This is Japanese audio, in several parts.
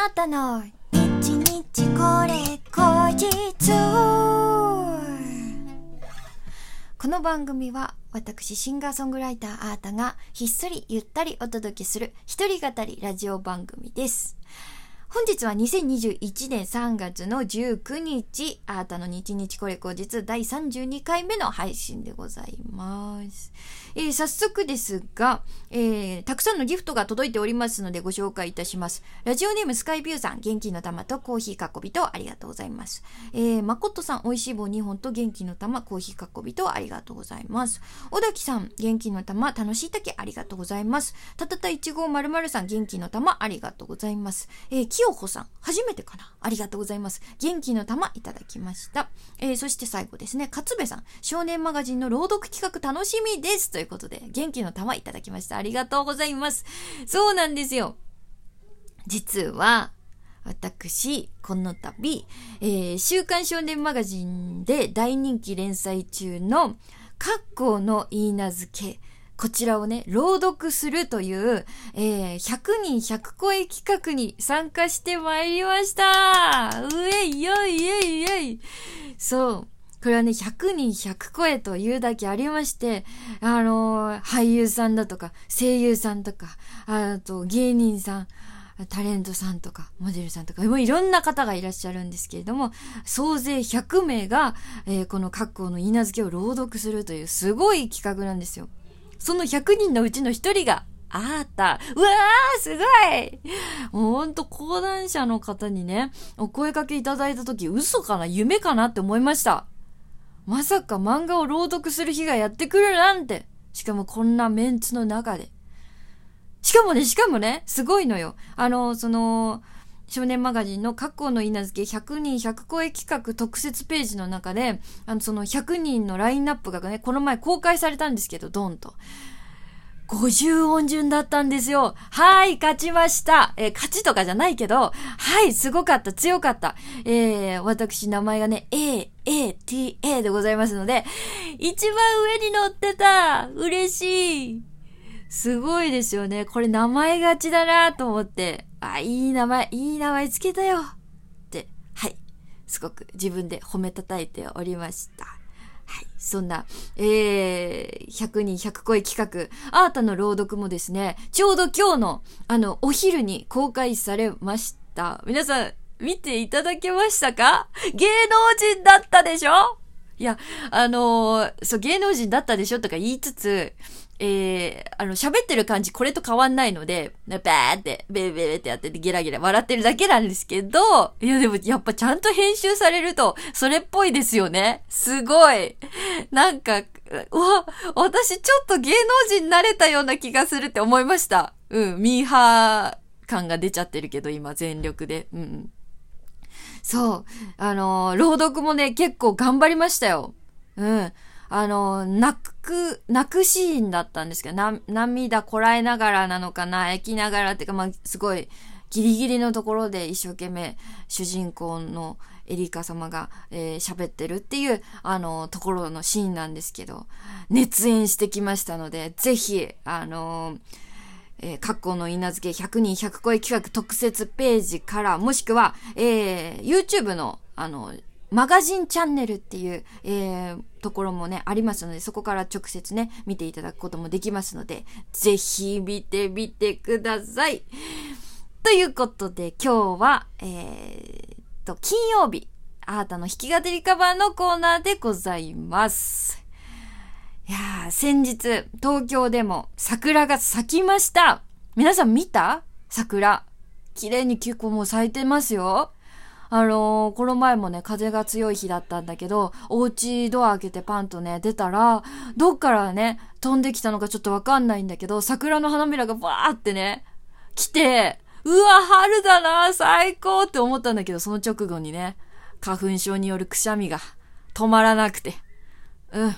あたの一日これ後日この番組は私シンガーソングライターあーたがひっそりゆったりお届けする一人語りラジオ番組です。本日は2021年3月の19日、あーたの日日これ後日第32回目の配信でございます。えー早速ですが、えーたくさんのギフトが届いておりますのでご紹介いたします。ラジオネームスカイビューさん、元気の玉とコーヒーかっこびとありがとうございます。えー、まことさん、美味しい棒2本と元気の玉、コーヒーかっこびとありがとうございます。小滝さん、元気の玉、楽しい竹ありがとうございます。たたた1500さん、元気の玉、ありがとうございます。えー、きよこさん、初めてかな？ありがとうございます。元気の玉、いただきました。えー、そして最後ですね、勝部さん、少年マガジンの朗読企画楽しみです。ということで、元気の玉いただきました。ありがとうございます。そうなんですよ。実は、私、この度、えー週刊少年マガジンで大人気連載中の、格好の言い名付け、こちらをね、朗読するという、えー100人100声企画に参加してまいりましたうえいよいえいえいそう。これはね、100人100声というだけありまして、あのー俳優さんだとか、声優さんとか、あと芸人さん、タレントさんとか、モデルさんとか、もういろんな方がいらっしゃるんですけれども、総勢100名が、えーこの格好の稲付けを朗読するというすごい企画なんですよ。その100人のうちの1人が、あーた。うわーすごいほんと講談社の方にね、お声かけいただいた時、嘘かな？夢かな？って思いました。まさか漫画を朗読する日がやってくるなんて。しかもこんなメンツの中で。しかもね、しかもね、すごいのよ。あの、その、少年マガジンの過去の稲付け100人100声企画特設ページの中で、あの、その100人のラインナップがね、この前公開されたんですけど、ドンと。50音順だったんですよ。はい、勝ちました。えー勝ちとかじゃないけど、はい、すごかった、強かった。えー、私、名前がね、A、A、T、A でございますので、一番上に乗ってた嬉しいすごいですよね。これ名前勝ちだなと思って、あ、いい名前、いい名前つけたよって、はい、すごく自分で褒めたたえておりました。はい。そんな、えー、100人100声企画、アータの朗読もですね、ちょうど今日の、あの、お昼に公開されました。皆さん、見ていただけましたか？芸能人だったでしょ？いや、あのーそう、芸能人だったでしょ？とか言いつつ、えー、あの、喋ってる感じこれと変わんないので、バーって、ベーベーってやっててゲラゲラ笑ってるだけなんですけど、いやでもやっぱちゃんと編集されると、それっぽいですよね。すごい。なんか、わ、私ちょっと芸能人になれたような気がするって思いました。うん、ミーハー感が出ちゃってるけど、今全力で。うん。そう。あのー朗読もね、結構頑張りましたよ。うん。あの泣く、泣くシーンだったんですけど、な、涙こらえながらなのかな、泣きながらっていうか、まあ、すごい、ギリギリのところで一生懸命、主人公のエリカ様が、えー喋ってるっていう、あのところのシーンなんですけど、熱演してきましたので、ぜひ、あのーえー、格好の稲付け100人100声企画特設ページから、もしくは、えー、YouTube の、あの、マガジンチャンネルっていう、えー、ところもね、ありますので、そこから直接ね、見ていただくこともできますので、ぜひ見てみてください。ということで、今日は、えー、と、金曜日、あーたの弾き語りカバーのコーナーでございます。いやー、先日、東京でも桜が咲きました。皆さん見た桜？綺麗に結構もう咲いてますよ。あのーこの前もね、風が強い日だったんだけど、お家ドア開けてパンとね、出たら、どっからね、飛んできたのかちょっとわかんないんだけど、桜の花びらがバーってね、来て、うわ、春だな、最高って思ったんだけど、その直後にね、花粉症によるくしゃみが止まらなくて、うん。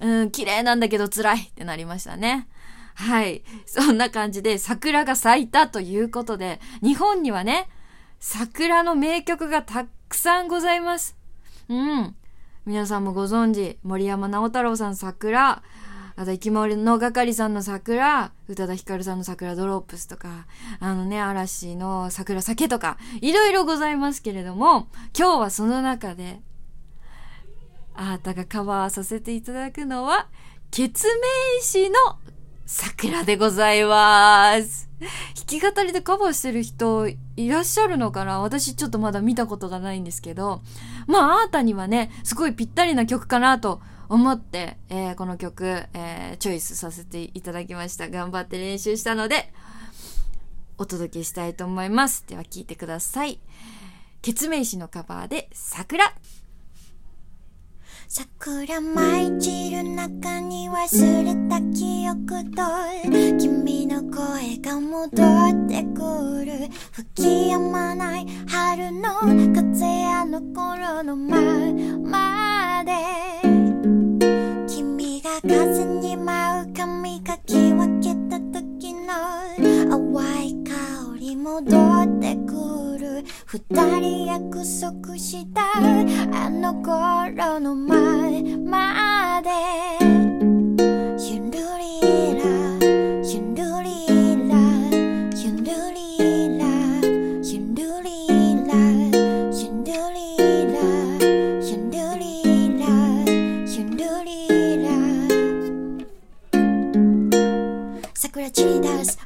うん、綺麗なんだけど辛いってなりましたね。はい。そんな感じで桜が咲いたということで、日本にはね、桜の名曲がたくさんございます。うん。皆さんもご存知、森山直太朗さん桜。あと、生き物の係さんの桜、宇多田ヒカルさんの桜ドロップスとか、あのね、嵐の桜酒とか、いろいろございますけれども、今日はその中で、あなたがカバーさせていただくのは、決名詞の桜でございます。弾き語りでカバーしてる人いらっしゃるのかな？私ちょっとまだ見たことがないんですけど。まあ、あーたにはね、すごいぴったりな曲かなと思って、えー、この曲、えー、チョイスさせていただきました。頑張って練習したので、お届けしたいと思います。では聴いてください。決名詞のカバーで桜桜舞い散る中に忘れた記憶と君の声が戻ってくる吹き止まない春の風あの頃のままで。君が風に舞う髪かき分けた時の淡い香り戻ってくる二人約束したあの頃の前ままで」「ゆるりらゆるりらゆるりらゆるりらゆるりらゆるりらゆるりら」「桜散り出す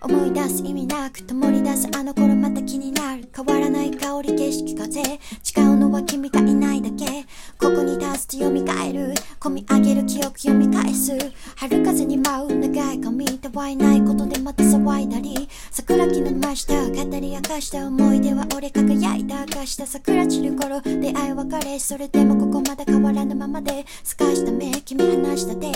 語り明かした思い出は俺輝いた明かした桜散る頃出会い別れそれでもここまだ変わらぬままで透かした目君離した手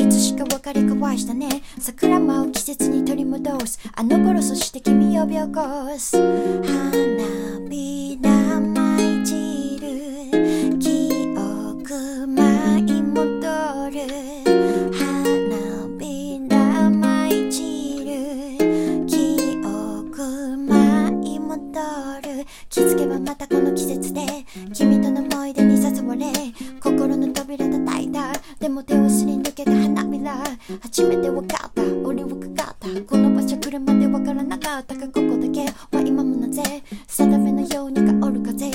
いつしか別れ交わしたね桜間を季節に取り戻すあの頃そして君呼び起こす花火だ舞からなかったがここだけは今もなぜ定めのように香る風。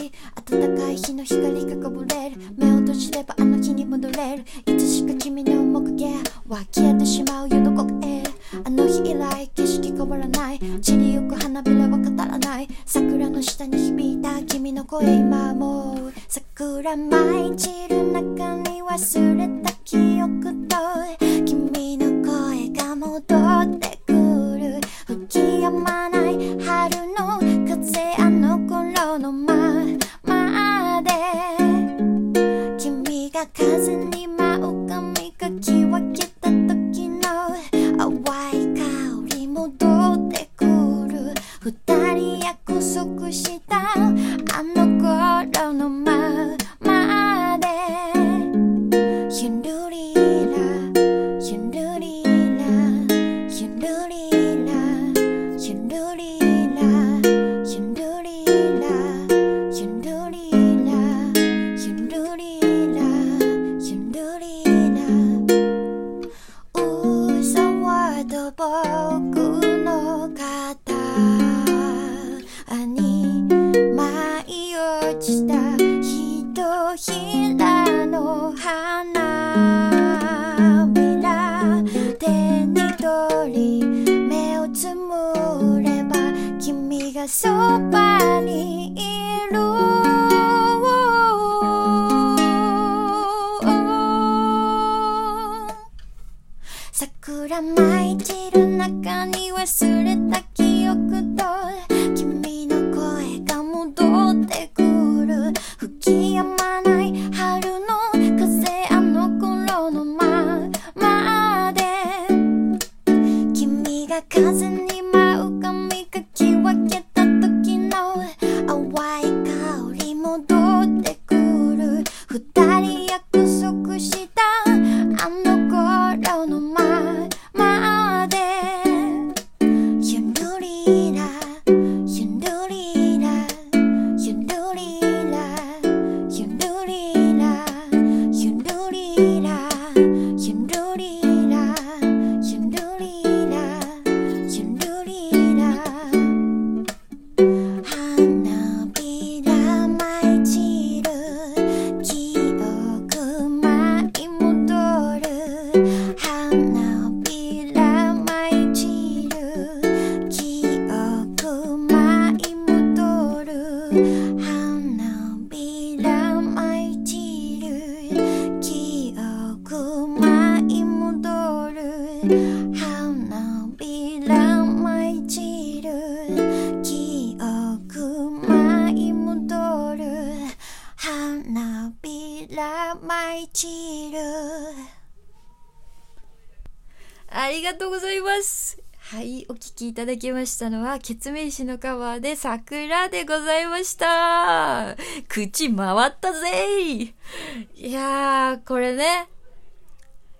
暖かい日の光がこぼれる目を閉じればあの日に戻れる。いつしか君の面影は消えてしまうよどこかへ。あの日以来景色変わらない。散りゆく花びらは語らない。桜の下に響いた君の声今も。桜舞い散る中に忘れた二人そばにい舞い散るありがとうございます。はい、お聞きいただきましたのは、ケツメイシのカバーで桜でございました。口回ったぜいやー、これね、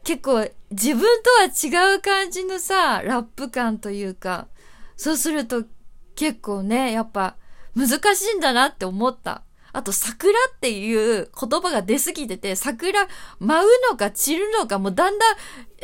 結構自分とは違う感じのさ、ラップ感というか、そうすると結構ね、やっぱ難しいんだなって思った。あと、桜っていう言葉が出すぎてて、桜舞うのか散るのかもうだんだん、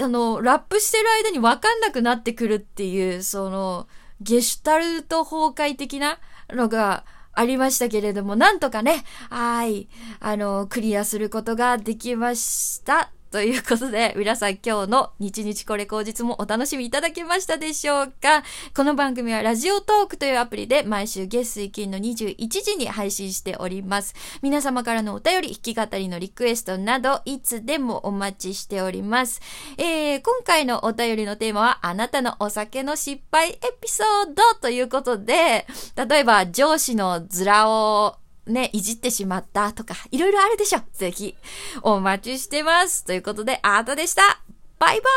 あの、ラップしてる間にわかんなくなってくるっていう、その、ゲシュタルト崩壊的なのがありましたけれども、なんとかね、はい、あの、クリアすることができました。ということで、皆さん今日の日日これ口実もお楽しみいただけましたでしょうか？この番組はラジオトークというアプリで毎週月水金の21時に配信しております。皆様からのお便り、弾き語りのリクエストなど、いつでもお待ちしております。えー、今回のお便りのテーマは、あなたのお酒の失敗エピソードということで、例えば上司のズラをね、いじってしまったとか、いろいろあるでしょ。ぜひ、お待ちしてます。ということで、アートでした。バイバ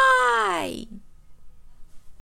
ーイ